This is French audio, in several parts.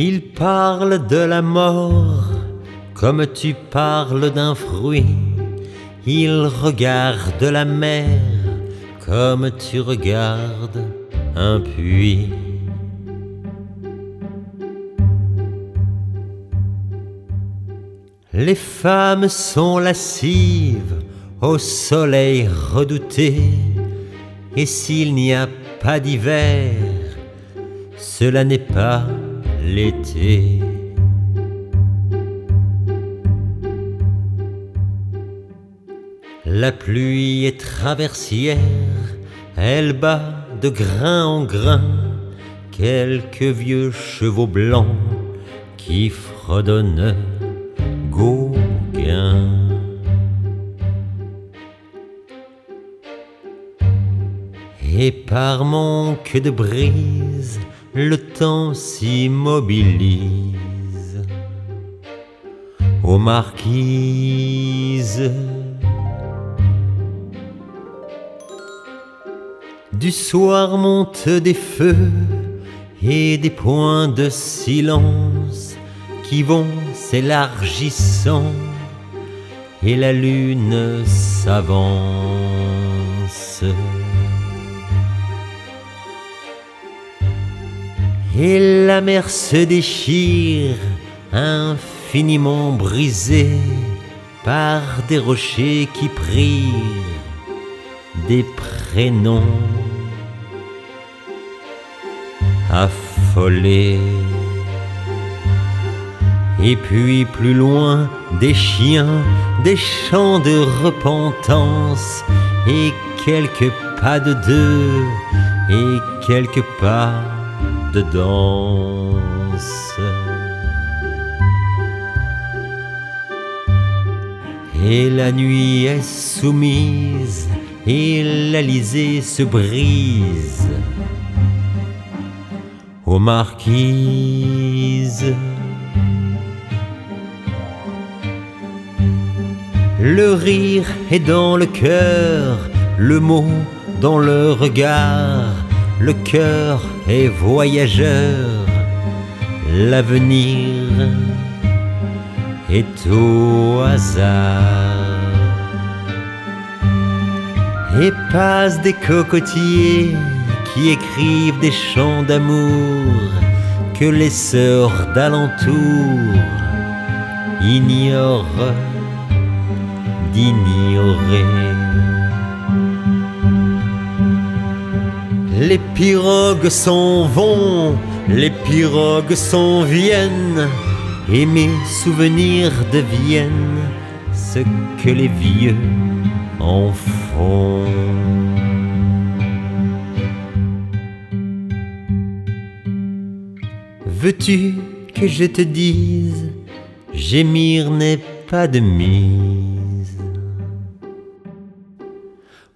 Il parle de la mort comme tu parles d'un fruit. Il regarde la mer comme tu regardes un puits. Les femmes sont lascives au soleil redouté, et s'il n'y a pas d'hiver, cela n'est pas l'été. La pluie est traversière, elle bat de grain en grain quelques vieux chevaux blancs qui fredonnent Gauguin. Et par manque de brise, le temps s'immobilise aux marquises. Du soir montent des feux et des points de silence qui vont s'élargissant et la lune s'avance. Et la mer se déchire, infiniment brisée par des rochers qui prirent des prénoms affolés. Et puis plus loin, des chiens, des chants de repentance, et quelques pas de deux, et quelques pas de danse. Et la nuit est soumise, et l'Alizé se brise aux marquises. Le rire est dans le cœur, le mot dans le regard, le cœur est voyageur, l'avenir est au hasard. Et passent des cocotiers qui écrivent des chants d'amour que les sœurs d'alentour ignorent d'ignorer. Les pirogues s'en vont, les pirogues s'en viennent, et mes souvenirs deviennent ce que les vieux en font. Veux-tu que je te dise, gémir n'est pas de mise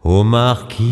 aux marquises